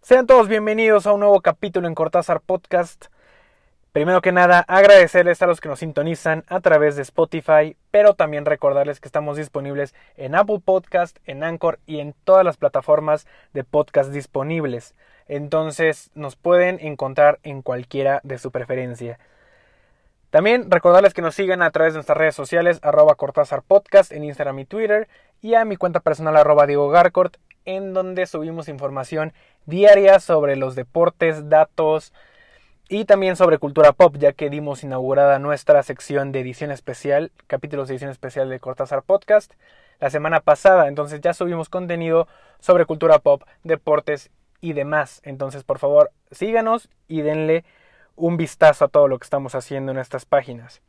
Sean todos bienvenidos a un nuevo capítulo en Cortázar Podcast. Primero que nada, agradecerles a los que nos sintonizan a través de Spotify, pero también recordarles que estamos disponibles en Apple Podcast, en Anchor y en todas las plataformas de podcast disponibles. Entonces nos pueden encontrar en cualquiera de su preferencia. También recordarles que nos sigan a través de nuestras redes sociales, arroba Cortázar Podcast en Instagram y Twitter, y a mi cuenta personal arroba Diego Garcort, en donde subimos información diaria sobre los deportes, datos y también sobre cultura pop, ya que dimos inaugurada nuestra sección de edición especial, capítulos de edición especial de Cortázar Podcast, la semana pasada. Entonces ya subimos contenido sobre cultura pop, deportes y demás. Entonces, por favor, síganos y denle un vistazo a todo lo que estamos haciendo en estas páginas.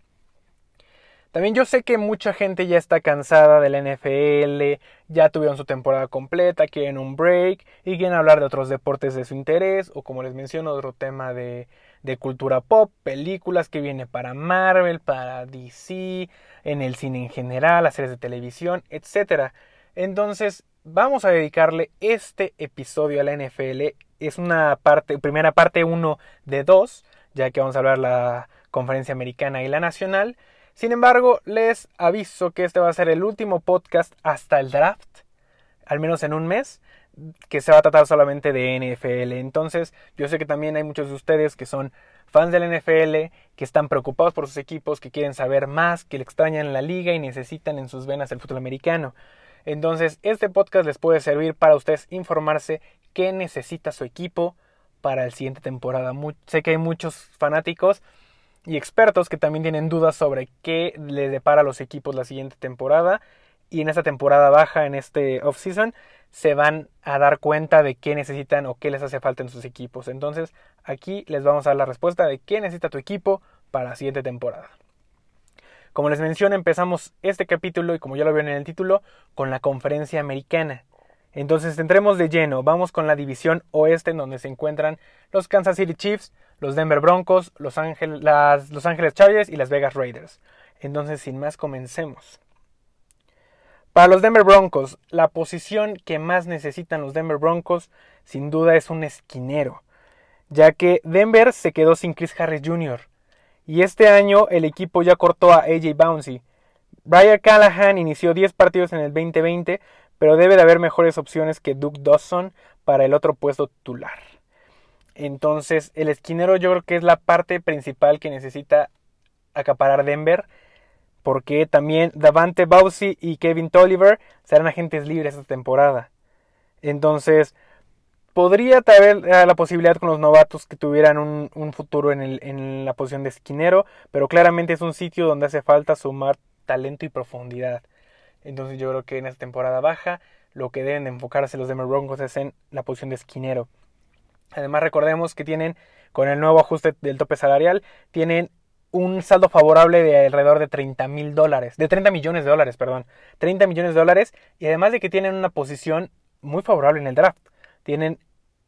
También yo sé que mucha gente ya está cansada de la NFL, ya tuvieron su temporada completa, quieren un break y quieren hablar de otros deportes de su interés o como les menciono otro tema de, cultura pop, películas que viene para Marvel, para DC, en el cine en general, las series de televisión, etc. Entonces vamos a dedicarle este episodio a la NFL. Es una parte, primera parte 1 de 2, ya que vamos a hablar la conferencia americana y la nacional. Sin embargo, les aviso que este va a ser el último podcast hasta el draft, al menos en un mes, que se va a tratar solamente de NFL. Entonces, yo sé que también hay muchos de ustedes que son fans del NFL, que están preocupados por sus equipos, que quieren saber más, que le extrañan la liga y necesitan en sus venas el fútbol americano. Entonces, este podcast les puede servir para ustedes informarse qué necesita su equipo para la siguiente temporada. sé que hay muchos fanáticos y expertos que también tienen dudas sobre qué le depara a los equipos la siguiente temporada y en esta temporada baja, en este off-season, se van a dar cuenta de qué necesitan o qué les hace falta en sus equipos. Entonces, aquí les vamos a dar la respuesta de qué necesita tu equipo para la siguiente temporada. Como les mencioné, empezamos este capítulo y como ya lo vieron en el título, con la conferencia americana. Entonces entremos de lleno, vamos con la división oeste en donde se encuentran los Kansas City Chiefs, los Denver Broncos, los, los Ángeles Chargers y las Vegas Raiders. Entonces sin más comencemos. Para los Denver Broncos, la posición que más necesitan los Denver Broncos sin duda es un esquinero, ya que Denver se quedó sin Chris Harris Jr. Y este año el equipo ya cortó a AJ Bouncy. Brian Callahan inició 10 partidos en el 2020, pero debe de haber mejores opciones que Duke Dawson para el otro puesto titular. Entonces, el esquinero yo creo que es la parte principal que necesita acaparar Denver, porque también Davante Bowsy y Kevin Tolliver serán agentes libres esta temporada. Entonces, podría haber la posibilidad con los novatos que tuvieran un, un futuro en, el, en la posición de esquinero, pero claramente es un sitio donde hace falta sumar talento y profundidad. Entonces yo creo que en esta temporada baja lo que deben de enfocarse los Denver Broncos es en la posición de esquinero. Además recordemos que tienen con el nuevo ajuste del tope salarial tienen un saldo favorable de alrededor de 30 mil dólares, de 30 millones de dólares, perdón, 30 millones de dólares y además de que tienen una posición muy favorable en el draft, tienen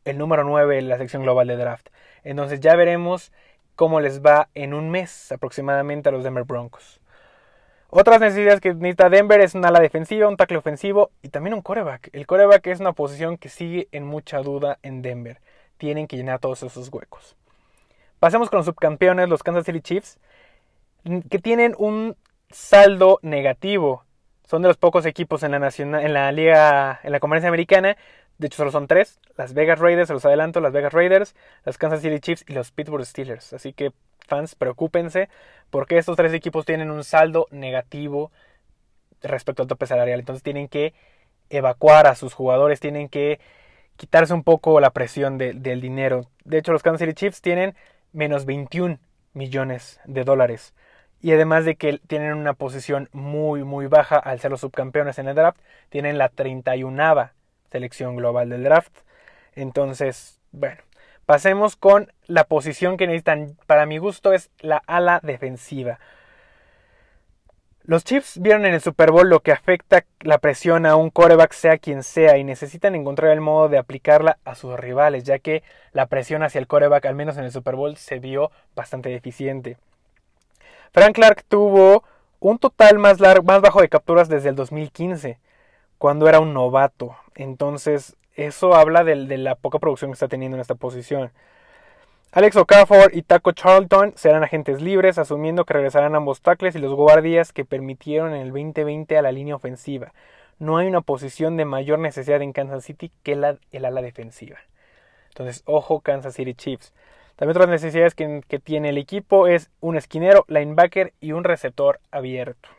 el número 9 en la sección global de draft. Entonces ya veremos cómo les va en un mes aproximadamente a los Denver Broncos. Otras necesidades que necesita Denver es un ala defensiva, un tackle ofensivo y también un coreback. El coreback es una posición que sigue en mucha duda en Denver. Tienen que llenar todos esos huecos. Pasemos con los subcampeones, los Kansas City Chiefs, que tienen un saldo negativo. Son de los pocos equipos en la, nacional, en la liga, en la conferencia americana. De hecho, solo son tres. Las Vegas Raiders, se los adelanto, las Vegas Raiders, las Kansas City Chiefs y los Pittsburgh Steelers. Así que fans, preocúpense porque estos tres equipos tienen un saldo negativo respecto al tope salarial. Entonces tienen que evacuar a sus jugadores, tienen que quitarse un poco la presión del dinero. De hecho, los Kansas City Chiefs tienen menos 21 millones de dólares. Y además de que tienen una posición muy, muy baja al ser los subcampeones en el draft, tienen la 31 selección global del draft. Entonces, bueno, Pasemos con la posición que necesitan. Para mi gusto es la ala defensiva. Los Chiefs vieron en el Super Bowl lo que afecta la presión a un coreback sea quien sea y necesitan encontrar el modo de aplicarla a sus rivales, ya que la presión hacia el coreback, al menos en el Super Bowl, se vio bastante deficiente. Frank Clark tuvo un total más, más bajo de capturas desde el 2015, cuando era un novato. Entonces, eso habla de, la poca producción que está teniendo en esta posición. Alex Okafor y Taco Charlton serán agentes libres, asumiendo que regresarán ambos tackles y los guardias que permitieron en el 2020 a la línea ofensiva. No hay una posición de mayor necesidad en Kansas City que la, el ala defensiva. Entonces, ojo Kansas City Chiefs. También otras necesidades que, que tiene el equipo es un esquinero, linebacker y un receptor abierto.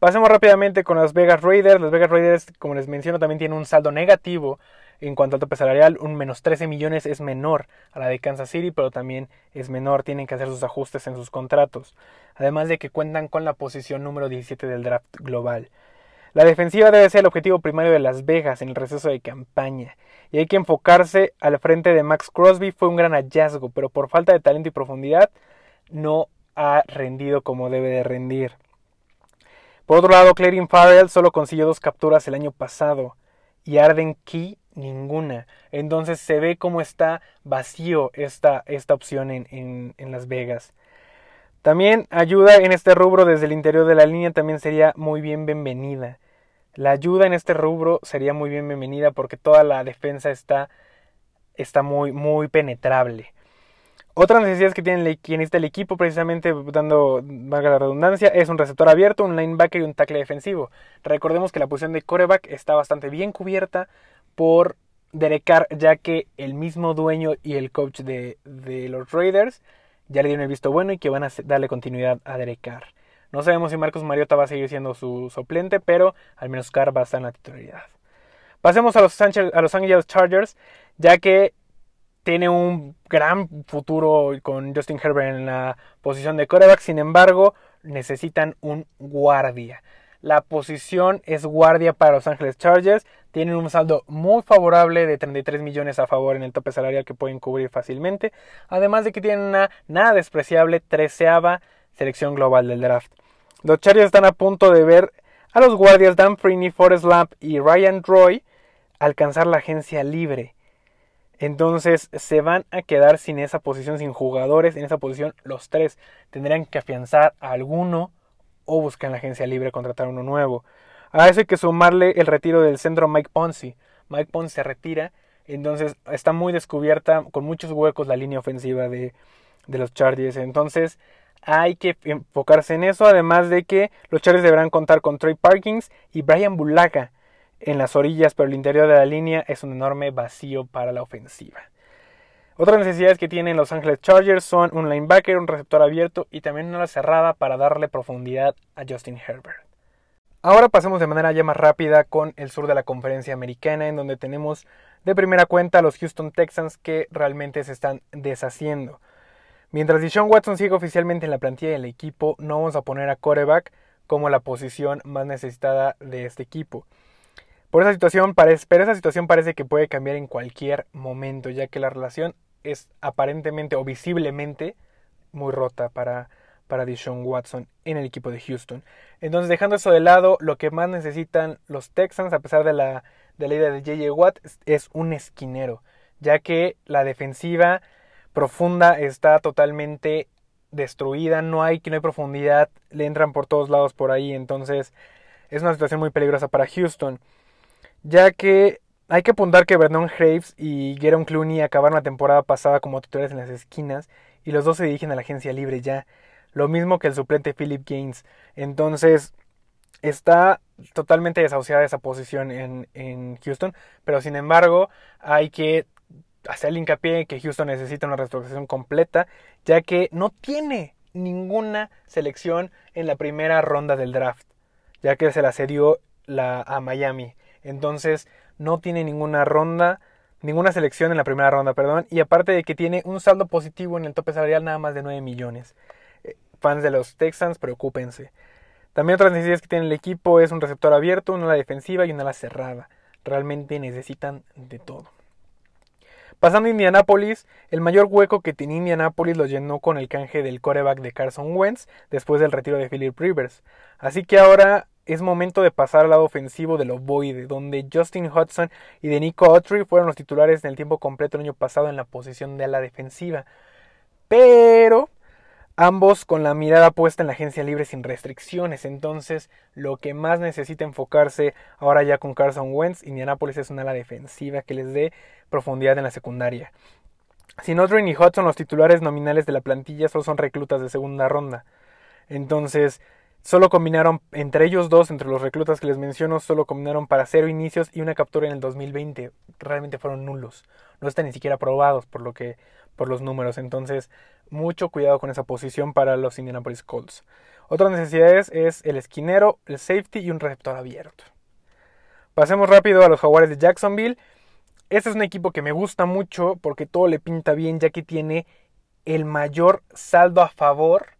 Pasemos rápidamente con las Vegas Raiders. Las Vegas Raiders, como les menciono, también tienen un saldo negativo en cuanto al tope salarial, un menos 13 millones es menor a la de Kansas City, pero también es menor, tienen que hacer sus ajustes en sus contratos. Además de que cuentan con la posición número 17 del draft global. La defensiva debe ser el objetivo primario de Las Vegas en el receso de campaña, y hay que enfocarse al frente de Max Crosby, fue un gran hallazgo, pero por falta de talento y profundidad no ha rendido como debe de rendir. Por otro lado, Clarin Farrell solo consiguió dos capturas el año pasado y Arden Key ninguna. Entonces se ve como está vacío esta, esta opción en, en, Las Vegas. También ayuda en este rubro desde el interior de la línea también sería muy bien bienvenida. La ayuda en este rubro sería muy bien bienvenida porque toda la defensa está, está muy, muy penetrable. Otra necesidad que tiene quien está el equipo, precisamente dando, valga la redundancia, es un receptor abierto, un linebacker y un tackle defensivo. Recordemos que la posición de coreback está bastante bien cubierta por Derek Carr, ya que el mismo dueño y el coach de, los Raiders ya le dieron el visto bueno y que van a darle continuidad a Derek Carr. No sabemos si Marcos Mariota va a seguir siendo su suplente, pero al menos Carr va a estar en la titularidad. Pasemos a los, a los Angeles Chargers, ya que tiene un gran futuro con Justin Herbert en la posición de quarterback, sin embargo, necesitan un guardia. La posición es guardia para Los Ángeles Chargers. Tienen un saldo muy favorable de 33 millones a favor en el tope salarial que pueden cubrir fácilmente. Además de que tienen una nada despreciable treceava selección global del draft. Los Chargers están a punto de ver a los guardias Dan Freeney, Forrest Lamp y Ryan Troy alcanzar la agencia libre. Entonces se van a quedar sin esa posición, sin jugadores en esa posición. Los tres tendrían que afianzar a alguno o buscar en la agencia libre contratar uno nuevo. A eso hay que sumarle el retiro del centro Mike Ponzi. Mike Ponzi se retira, entonces está muy descubierta, con muchos huecos la línea ofensiva de, de los Chargers. Entonces hay que enfocarse en eso, además de que los Chargers deberán contar con Trey Parkins y Brian Bulaga en las orillas, pero el interior de la línea es un enorme vacío para la ofensiva. Otras necesidades que tienen los Angeles Chargers son un linebacker, un receptor abierto y también una cerrada para darle profundidad a Justin Herbert. Ahora pasemos de manera ya más rápida con el sur de la conferencia americana, en donde tenemos de primera cuenta a los Houston Texans que realmente se están deshaciendo. Mientras Deshaun Watson sigue oficialmente en la plantilla del equipo, no vamos a poner a quarterback como la posición más necesitada de este equipo. Por esa situación parece, pero esa situación parece que puede cambiar en cualquier momento, ya que la relación es aparentemente o visiblemente muy rota para, para Deshaun Watson en el equipo de Houston. Entonces, dejando eso de lado, lo que más necesitan los Texans, a pesar de la, de la idea de JJ Watt, es un esquinero, ya que la defensiva profunda está totalmente destruida, no hay, no hay profundidad, le entran por todos lados por ahí, entonces es una situación muy peligrosa para Houston ya que hay que apuntar que Vernon Graves y Geron Clooney acabaron la temporada pasada como titulares en las esquinas y los dos se dirigen a la agencia libre ya, lo mismo que el suplente Philip Gaines. Entonces está totalmente desahuciada esa posición en, en Houston, pero sin embargo hay que hacer el hincapié en que Houston necesita una reestructuración completa, ya que no tiene ninguna selección en la primera ronda del draft, ya que se la cedió la, a Miami. Entonces no tiene ninguna ronda, ninguna selección en la primera ronda, perdón. Y aparte de que tiene un saldo positivo en el tope salarial nada más de 9 millones. Eh, fans de los Texans, preocúpense. También otras necesidades que tiene el equipo es un receptor abierto, una ala defensiva y una ala cerrada. Realmente necesitan de todo. Pasando a Indianapolis, el mayor hueco que tenía Indianapolis lo llenó con el canje del coreback de Carson Wentz después del retiro de Philip Rivers. Así que ahora es momento de pasar al lado ofensivo del ovoide, donde Justin Hudson y de Nico Autry fueron los titulares en el tiempo completo el año pasado en la posición de ala defensiva. Pero ambos con la mirada puesta en la agencia libre sin restricciones. Entonces, lo que más necesita enfocarse ahora ya con Carson Wentz, Indianapolis es una ala defensiva que les dé profundidad en la secundaria. Sin Odrin y Hudson, los titulares nominales de la plantilla solo son reclutas de segunda ronda. Entonces, solo combinaron entre ellos dos, entre los reclutas que les menciono, solo combinaron para cero inicios y una captura en el 2020. Realmente fueron nulos. No están ni siquiera aprobados por lo que por los números. Entonces, mucho cuidado con esa posición para los Indianapolis Colts. Otras necesidades es el esquinero, el safety y un receptor abierto. Pasemos rápido a los Jaguares de Jacksonville. Este es un equipo que me gusta mucho porque todo le pinta bien ya que tiene el mayor saldo a favor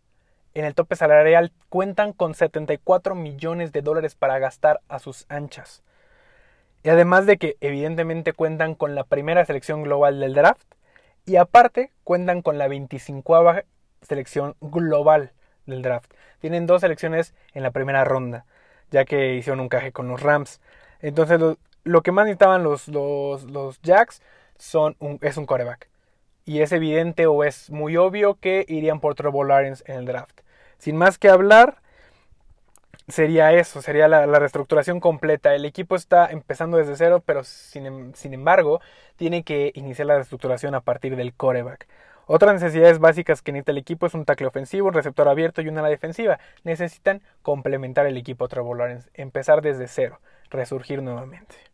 en el tope salarial. Cuentan con 74 millones de dólares para gastar a sus anchas. Y además de que evidentemente cuentan con la primera selección global del draft y aparte cuentan con la 25 selección global del draft. Tienen dos selecciones en la primera ronda, ya que hicieron un caje con los Rams. Entonces lo, que más necesitaban los, los, los Jacks son es un coreback. Y es evidente o es muy obvio que irían por Trevor Lawrence en el draft. Sin más que hablar, sería eso, sería la, reestructuración completa. El equipo está empezando desde cero, pero sin, em, sin, embargo tiene que iniciar la reestructuración a partir del coreback. Otras necesidades básicas que necesita el equipo es un tackle ofensivo, un receptor abierto y una ala defensiva. Necesitan complementar el equipo Trevor Lawrence, empezar desde cero, resurgir nuevamente.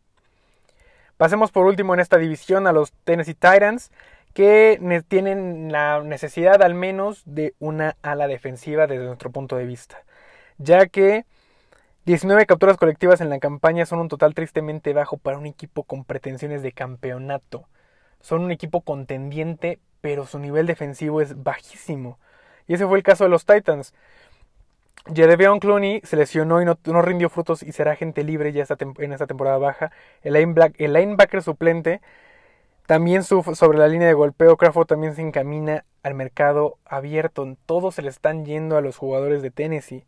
Pasemos por último en esta división a los Tennessee Titans, que tienen la necesidad al menos de una ala defensiva desde nuestro punto de vista ya que 19 capturas colectivas en la campaña son un total tristemente bajo para un equipo con pretensiones de campeonato. Son un equipo contendiente, pero su nivel defensivo es bajísimo. Y ese fue el caso de los Titans. Jadeveon Clooney se lesionó y no, rindió frutos y será gente libre ya en esta temporada baja. El linebacker suplente también sobre la línea de golpeo. Crawford también se encamina al mercado abierto. Todos se le están yendo a los jugadores de Tennessee.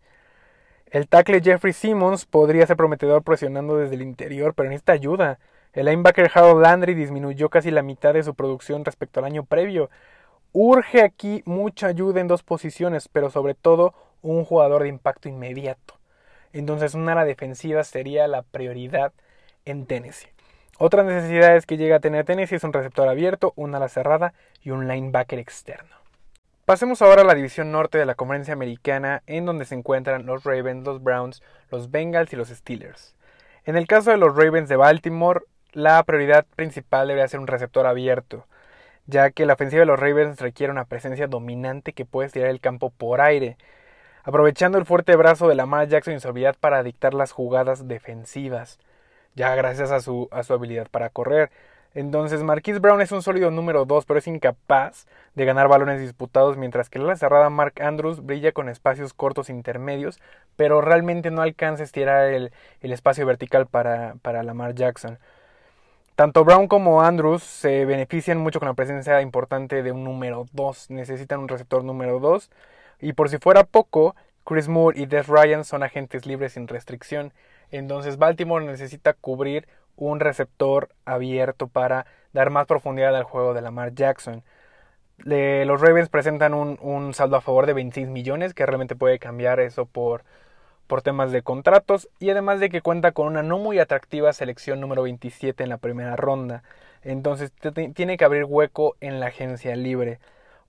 El tackle Jeffrey Simmons podría ser prometedor presionando desde el interior, pero necesita ayuda. El linebacker Harold Landry disminuyó casi la mitad de su producción respecto al año previo. Urge aquí mucha ayuda en dos posiciones, pero sobre todo un jugador de impacto inmediato. Entonces una ala defensiva sería la prioridad en Tennessee. Otras necesidades que llega a tener Tennessee es un receptor abierto, una ala cerrada y un linebacker externo. Pasemos ahora a la división norte de la conferencia americana, en donde se encuentran los Ravens, los Browns, los Bengals y los Steelers. En el caso de los Ravens de Baltimore, la prioridad principal debería ser un receptor abierto, ya que la ofensiva de los Ravens requiere una presencia dominante que puede estirar el campo por aire, aprovechando el fuerte brazo de Lamar Jackson y su habilidad para dictar las jugadas defensivas, ya gracias a su, a su habilidad para correr. Entonces Marquise Brown es un sólido número 2, pero es incapaz de ganar balones disputados, mientras que la cerrada Mark Andrews brilla con espacios cortos intermedios, pero realmente no alcanza a estirar el, espacio vertical para, para Lamar Jackson. Tanto Brown como Andrews se benefician mucho con la presencia importante de un número 2, necesitan un receptor número 2, y por si fuera poco, Chris Moore y Des Ryan son agentes libres sin restricción, entonces Baltimore necesita cubrir un receptor abierto para dar más profundidad al juego de Lamar Jackson. los Ravens presentan un, saldo a favor de 26 millones, que realmente puede cambiar eso por, por temas de contratos, y además de que cuenta con una no muy atractiva selección número 27 en la primera ronda. Entonces tiene que abrir hueco en la agencia libre.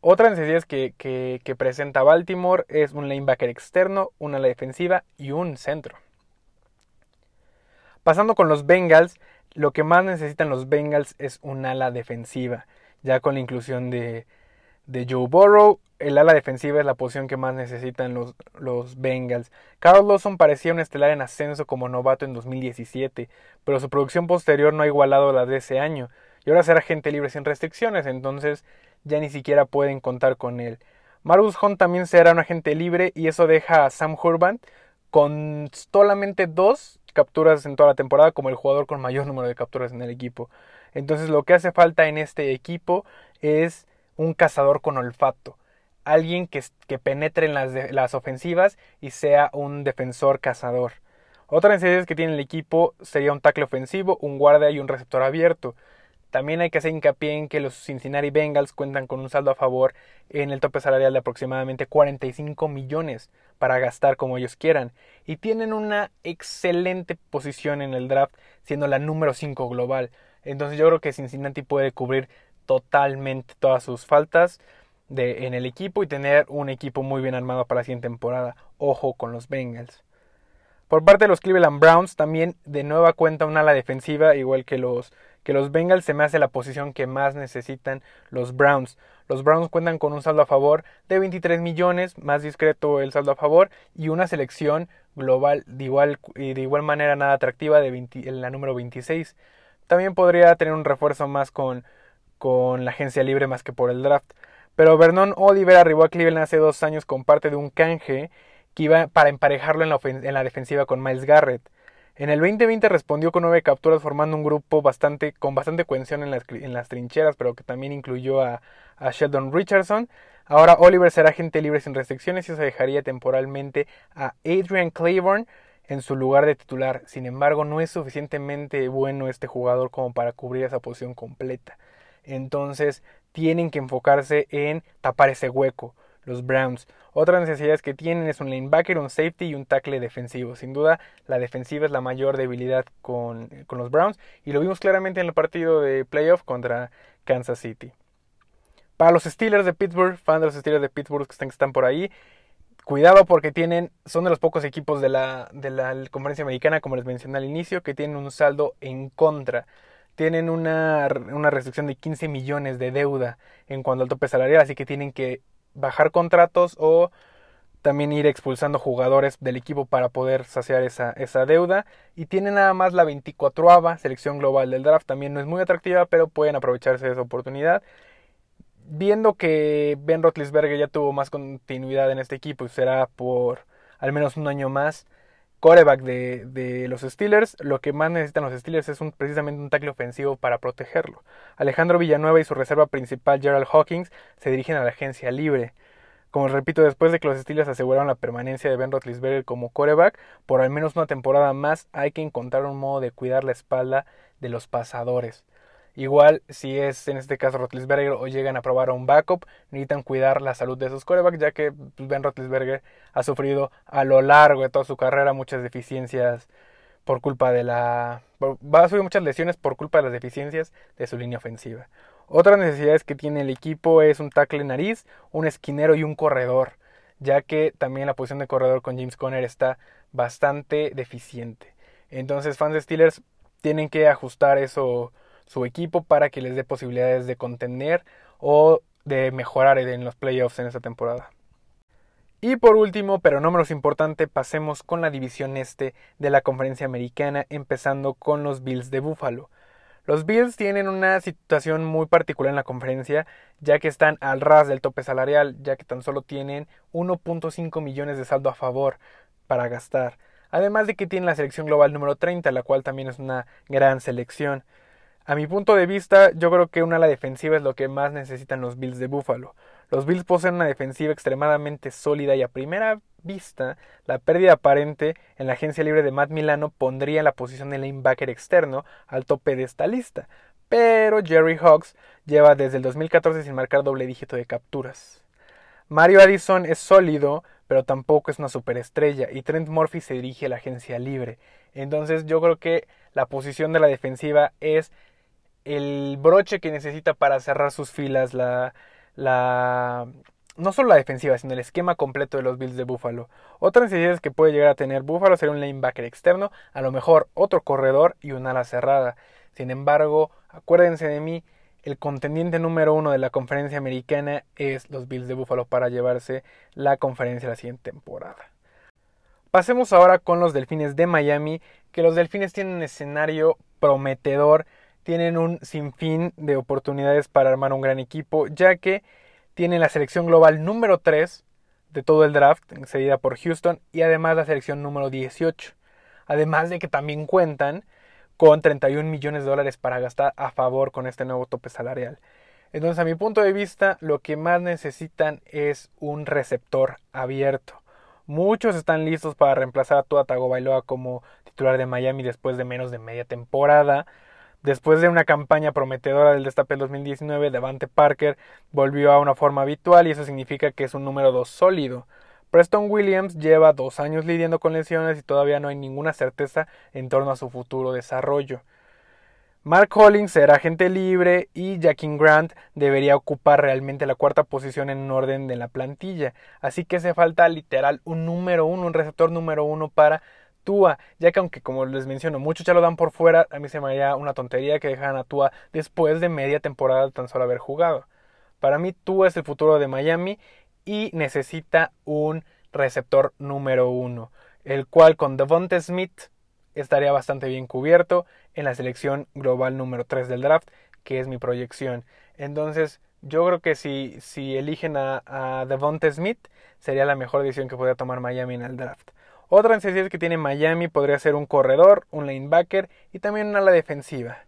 Otra necesidad que, que, que presenta Baltimore es un linebacker externo, una defensiva y un centro. Pasando con los Bengals, lo que más necesitan los Bengals es un ala defensiva. Ya con la inclusión de, de Joe Burrow, el ala defensiva es la posición que más necesitan los, Bengals. Carl Lawson parecía un estelar en ascenso como novato en 2017, pero su producción posterior no ha igualado la de ese año. Y ahora será gente libre sin restricciones, entonces ya ni siquiera pueden contar con él. Marcus Hunt también será un agente libre y eso deja a Sam Hurban con solamente dos capturas en toda la temporada como el jugador con mayor número de capturas en el equipo. Entonces lo que hace falta en este equipo es un cazador con olfato. Alguien que, que penetre en las, las, ofensivas y sea un defensor cazador. Otra necesidad que tiene el equipo sería un tackle ofensivo, un guardia y un receptor abierto. También hay que hacer hincapié en que los Cincinnati Bengals cuentan con un saldo a favor en el tope salarial de aproximadamente 45 millones para gastar como ellos quieran y tienen una excelente posición en el draft siendo la número 5 global. Entonces yo creo que Cincinnati puede cubrir totalmente todas sus faltas en el equipo y tener un equipo muy bien armado para la siguiente temporada. Ojo con los Bengals. Por parte de los Cleveland Browns, también de nueva cuenta una ala defensiva, igual que los, que los Bengals, se me hace la posición que más necesitan los Browns. Los Browns cuentan con un saldo a favor de 23 millones, más discreto el saldo a favor, y una selección global de igual, de igual manera nada atractiva de en la número 26. También podría tener un refuerzo más con, con la agencia libre más que por el draft. Pero Vernon Oliver arribó a Cleveland hace dos años con parte de un canje que iba para emparejarlo en la defensiva con Miles Garrett. En el 2020 respondió con nueve capturas formando un grupo bastante, con bastante cohesión en las, en las trincheras, pero que también incluyó a, Sheldon Richardson. Ahora Oliver será agente libre sin restricciones y se dejaría temporalmente a Adrian Claiborne en su lugar de titular. Sin embargo, no es suficientemente bueno este jugador como para cubrir esa posición completa. Entonces, tienen que enfocarse en tapar ese hueco los Browns. Otras necesidades que tienen es un linebacker, un safety y un tackle defensivo. Sin duda, la defensiva es la mayor debilidad con, con los Browns y lo vimos claramente en el partido de playoff contra Kansas City. Para los Steelers de Pittsburgh, fan de los Steelers de Pittsburgh que están, que están por ahí, cuidado porque tienen, son de los pocos equipos de la, de la conferencia americana, como les mencioné al inicio, que tienen un saldo en contra tienen una, una, restricción de 15 millones de deuda en cuanto al tope salarial, así que tienen que bajar contratos o también ir expulsando jugadores del equipo para poder saciar esa, esa deuda. Y tienen nada más la 24ava selección global del draft. También no es muy atractiva, pero pueden aprovecharse de esa oportunidad. Viendo que Ben Roethlisberger ya tuvo más continuidad en este equipo y será por al menos un año más coreback de, de, los Steelers, lo que más necesitan los Steelers es un, precisamente un tackle ofensivo para protegerlo. Alejandro Villanueva y su reserva principal Gerald Hawkins se dirigen a la agencia libre. Como repito, después de que los Steelers aseguraron la permanencia de Ben Roethlisberger como coreback, por al menos una temporada más hay que encontrar un modo de cuidar la espalda de los pasadores. Igual, si es en este caso Rotlisberger o llegan a probar a un backup, necesitan cuidar la salud de sus corebacks, ya que pues, Ben Rotlisberger ha sufrido a lo largo de toda su carrera muchas deficiencias por culpa de la. Va a sufrir muchas lesiones por culpa de las deficiencias de su línea ofensiva. Otras necesidades que tiene el equipo es un tackle nariz, un esquinero y un corredor, ya que también la posición de corredor con James Conner está bastante deficiente. Entonces, fans de Steelers tienen que ajustar eso su equipo para que les dé posibilidades de contender o de mejorar en los playoffs en esta temporada. Y por último, pero no menos importante, pasemos con la división este de la conferencia americana, empezando con los Bills de Buffalo. Los Bills tienen una situación muy particular en la conferencia, ya que están al ras del tope salarial, ya que tan solo tienen 1.5 millones de saldo a favor para gastar. Además de que tienen la selección global número 30, la cual también es una gran selección. A mi punto de vista, yo creo que una ala defensiva es lo que más necesitan los Bills de Buffalo. Los Bills poseen una defensiva extremadamente sólida y a primera vista, la pérdida aparente en la agencia libre de Matt Milano pondría la posición de linebacker externo al tope de esta lista. Pero Jerry Hawks lleva desde el 2014 sin marcar doble dígito de capturas. Mario Addison es sólido, pero tampoco es una superestrella, y Trent Murphy se dirige a la agencia libre. Entonces yo creo que la posición de la defensiva es el broche que necesita para cerrar sus filas, la, la, no solo la defensiva, sino el esquema completo de los Bills de Buffalo. Otras necesidades que puede llegar a tener Buffalo sería un linebacker externo, a lo mejor otro corredor y un ala cerrada. Sin embargo, acuérdense de mí, el contendiente número uno de la conferencia americana es los Bills de Buffalo para llevarse la conferencia la siguiente temporada. Pasemos ahora con los Delfines de Miami, que los Delfines tienen un escenario prometedor tienen un sinfín de oportunidades para armar un gran equipo, ya que tienen la selección global número 3 de todo el draft, seguida por Houston, y además la selección número 18. Además de que también cuentan con 31 millones de dólares para gastar a favor con este nuevo tope salarial. Entonces, a mi punto de vista, lo que más necesitan es un receptor abierto. Muchos están listos para reemplazar a Tua Tagovailoa como titular de Miami después de menos de media temporada, Después de una campaña prometedora del destape 2019, Devante Parker volvió a una forma habitual y eso significa que es un número 2 sólido. Preston Williams lleva dos años lidiando con lesiones y todavía no hay ninguna certeza en torno a su futuro desarrollo. Mark Hollings será agente libre y Jackie Grant debería ocupar realmente la cuarta posición en orden de la plantilla. Así que hace falta literal un número uno, un receptor número uno para Ya que aunque como les menciono, muchos ya lo dan por fuera, a mí se me haría una tontería que dejaran a Tua después de media temporada tan solo haber jugado. Para mí Tua es el futuro de Miami y necesita un receptor número uno, el cual con Devonta Smith estaría bastante bien cubierto en la selección global número 3 del draft, que es mi proyección. Entonces, yo creo que si, si eligen a, a Devonta Smith, sería la mejor decisión que podría tomar Miami en el draft. Otra necesidad que tiene Miami podría ser un corredor, un linebacker y también una ala defensiva.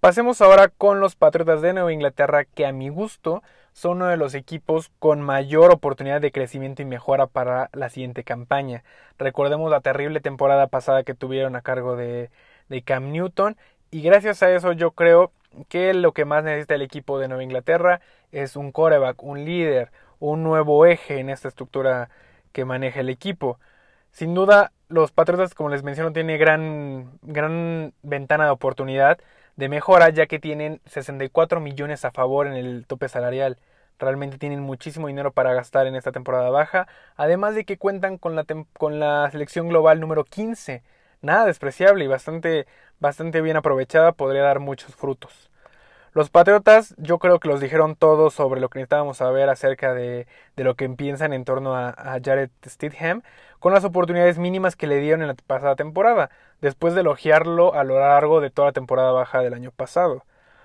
Pasemos ahora con los Patriotas de Nueva Inglaterra, que a mi gusto son uno de los equipos con mayor oportunidad de crecimiento y mejora para la siguiente campaña. Recordemos la terrible temporada pasada que tuvieron a cargo de, de Cam Newton y gracias a eso yo creo que lo que más necesita el equipo de Nueva Inglaterra es un coreback, un líder, un nuevo eje en esta estructura que maneja el equipo. Sin duda, los Patriotas, como les menciono, tienen gran, gran ventana de oportunidad de mejora, ya que tienen 64 millones a favor en el tope salarial. Realmente tienen muchísimo dinero para gastar en esta temporada baja, además de que cuentan con la, con la selección global número 15. Nada despreciable y bastante, bastante bien aprovechada, podría dar muchos frutos. Los Patriotas, yo creo que los dijeron todo sobre lo que necesitábamos saber acerca de, lo que piensan en torno a, Jared Stidham, con las oportunidades mínimas que le dieron en la pasada temporada, después de elogiarlo a lo largo de toda la temporada baja del año pasado.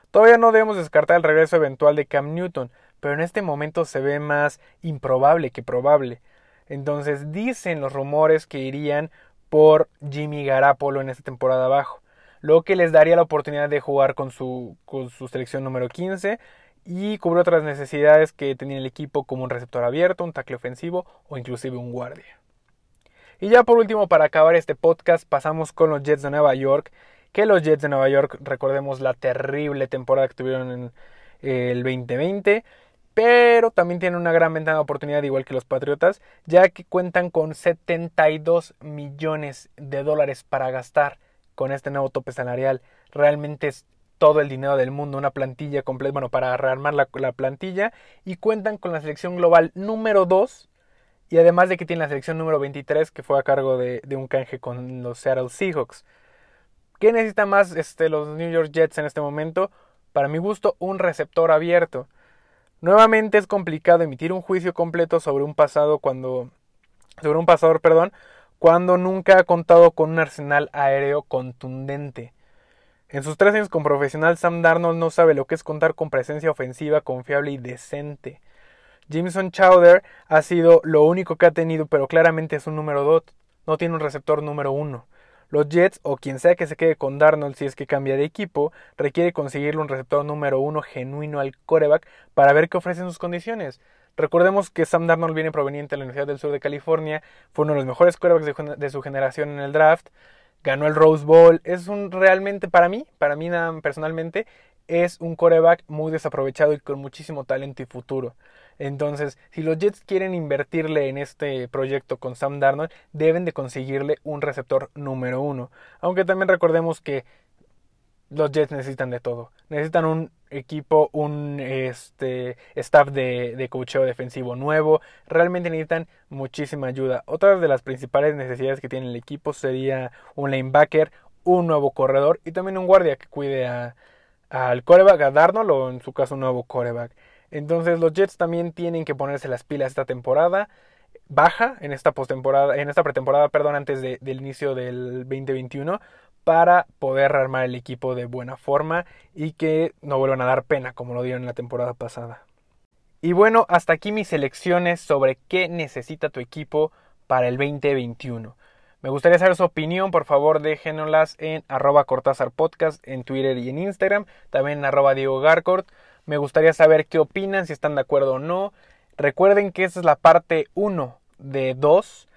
Todavía no debemos descartar el regreso eventual de Cam Newton, pero en este momento se ve más improbable que probable. Entonces dicen los rumores que irían por Jimmy Garapolo en esta temporada bajo lo que les daría la oportunidad de jugar con su, con su selección número 15 y cubrir otras necesidades que tenía el equipo como un receptor abierto, un tackle ofensivo o inclusive un guardia. Y ya por último, para acabar este podcast, pasamos con los Jets de Nueva York, que los Jets de Nueva York, recordemos la terrible temporada que tuvieron en el 2020, pero también tienen una gran ventana de oportunidad igual que los Patriotas, ya que cuentan con 72 millones de dólares para gastar con este nuevo tope salarial. Realmente es todo el dinero del mundo, una plantilla completa, bueno, para rearmar la, plantilla y cuentan con la selección global número 2 y además de que tienen la selección número 23 que fue a cargo de, un canje con los Seattle Seahawks. ¿Qué necesita más este, los New York Jets en este momento? Para mi gusto, un receptor abierto. Nuevamente es complicado emitir un juicio completo sobre un pasado cuando sobre un pasador, perdón, cuando nunca ha contado con un arsenal aéreo contundente. En sus tres años como profesional, Sam Darnold no sabe lo que es contar con presencia ofensiva confiable y decente. Jameson Chowder ha sido lo único que ha tenido, pero claramente es un número 2. No tiene un receptor número 1. Los Jets, o quien sea que se quede con Darnold si es que cambia de equipo, requiere conseguirle un receptor número 1 genuino al coreback para ver qué ofrecen sus condiciones. Recordemos que Sam Darnold viene proveniente de la Universidad del Sur de California, fue uno de los mejores quarterbacks de, su generación en el draft, ganó el Rose Bowl, es un realmente para mí, para mí personalmente, es un coreback muy desaprovechado y con muchísimo talento y futuro. Entonces, si los Jets quieren invertirle en este proyecto con Sam Darnold, deben de conseguirle un receptor número uno. Aunque también recordemos que los Jets necesitan de todo. Necesitan un equipo, un este, staff de, de coacheo defensivo nuevo. Realmente necesitan muchísima ayuda. Otra de las principales necesidades que tiene el equipo sería un linebacker, un nuevo corredor y también un guardia que cuide a, al coreback, a Darnold o en su caso un nuevo coreback. Entonces los Jets también tienen que ponerse las pilas esta temporada baja en esta postemporada, en esta pretemporada, perdón, antes del inicio del 2021 para poder armar el equipo de buena forma y que no vuelvan a dar pena como lo dieron en la temporada pasada. Y bueno, hasta aquí mis selecciones sobre qué necesita tu equipo para el 2021. Me gustaría saber su opinión, por favor déjenoslas en arroba Cortázar en Twitter y en Instagram, también en arroba Diego Garcourt. Me gustaría saber qué opinan, si están de acuerdo o no. Recuerden que esta es la parte 1 de 2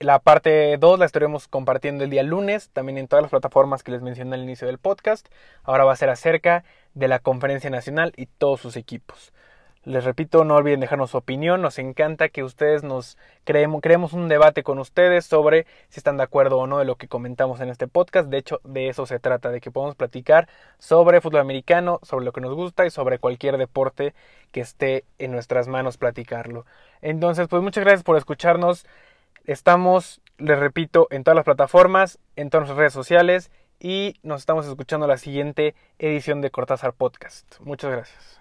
La parte 2 la estaremos compartiendo el día lunes, también en todas las plataformas que les mencioné al inicio del podcast. Ahora va a ser acerca de la conferencia nacional y todos sus equipos. Les repito, no olviden dejarnos su opinión. Nos encanta que ustedes nos creemos, creemos un debate con ustedes sobre si están de acuerdo o no de lo que comentamos en este podcast. De hecho, de eso se trata, de que podamos platicar sobre fútbol americano, sobre lo que nos gusta y sobre cualquier deporte que esté en nuestras manos platicarlo. Entonces, pues muchas gracias por escucharnos. Estamos, les repito, en todas las plataformas, en todas nuestras redes sociales y nos estamos escuchando la siguiente edición de Cortázar Podcast. Muchas gracias.